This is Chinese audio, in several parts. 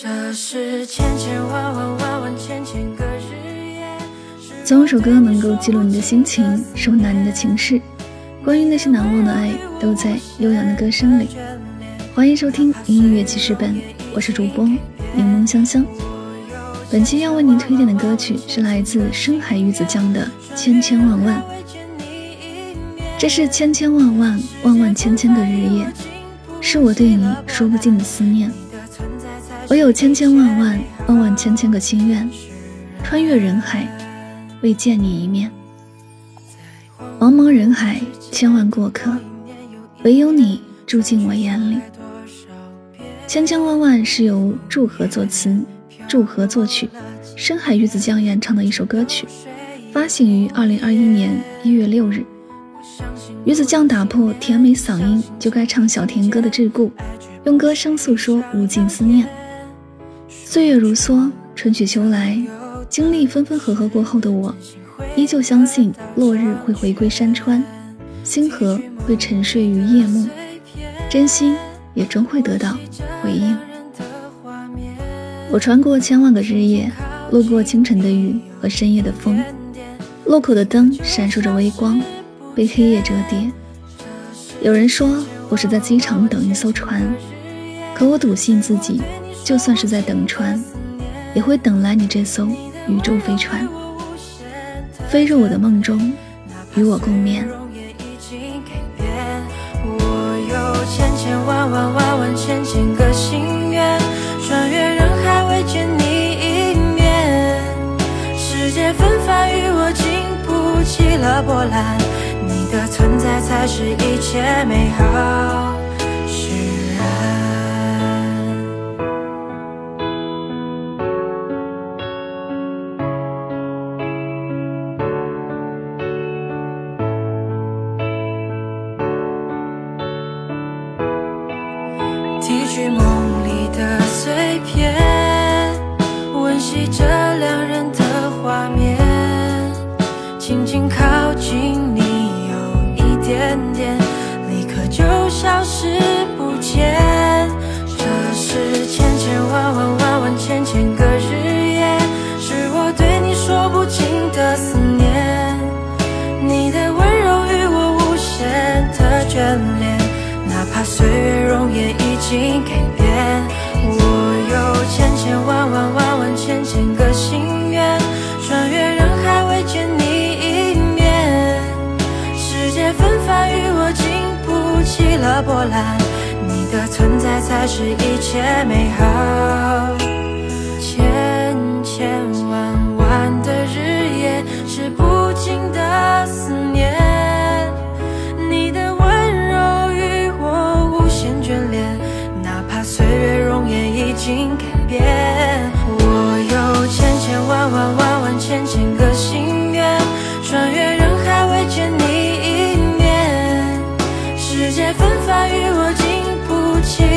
这是千千万万万万千千个日夜。总有首歌能够记录你的心情，收纳你的情绪。关于那些难忘的爱，都在悠扬的歌声里。欢迎收听音乐记事本，我是主播柠檬香香。本期要为您推荐的歌曲是来自深海鱼子酱的《千千万万》。这是千千万万万万千千个日夜，是我对你说不尽的思念。我有千千万万万万千千个心愿，穿越人海，为见你一面。茫茫人海，千万过客，唯有你住进我眼里。千千万万是由祝和作词。祝贺作曲，深海鱼子酱演唱的一首歌曲，发行于二零二一年一月六日。鱼子酱打破甜美嗓音就该唱小甜歌的桎梏，用歌声诉说无尽思念。岁月如梭，春去秋来，经历分分合合过后的我，依旧相信落日会回归山川，星河会沉睡于夜幕，真心也终会得到回应。我穿过千万个日夜，路过清晨的雨和深夜的风，路口的灯闪烁着微光，被黑夜折叠。有人说我是在机场等一艘船，可我笃信自己，就算是在等船，也会等来你这艘宇宙飞船，飞入我的梦中，与我共眠。我有千千万万万万千千个心愿，穿越人海，未。见你一面，世界纷繁与我经不起了波澜，你的存在才是一切美好。消失不见。波澜，你的存在才是一切美好。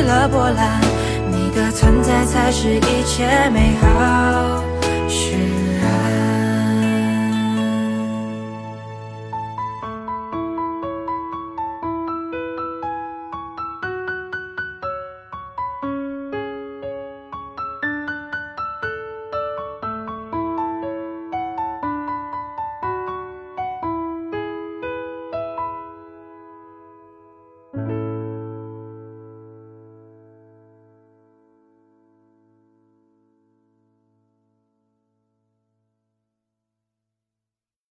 了波澜你的存在才是一切美好。使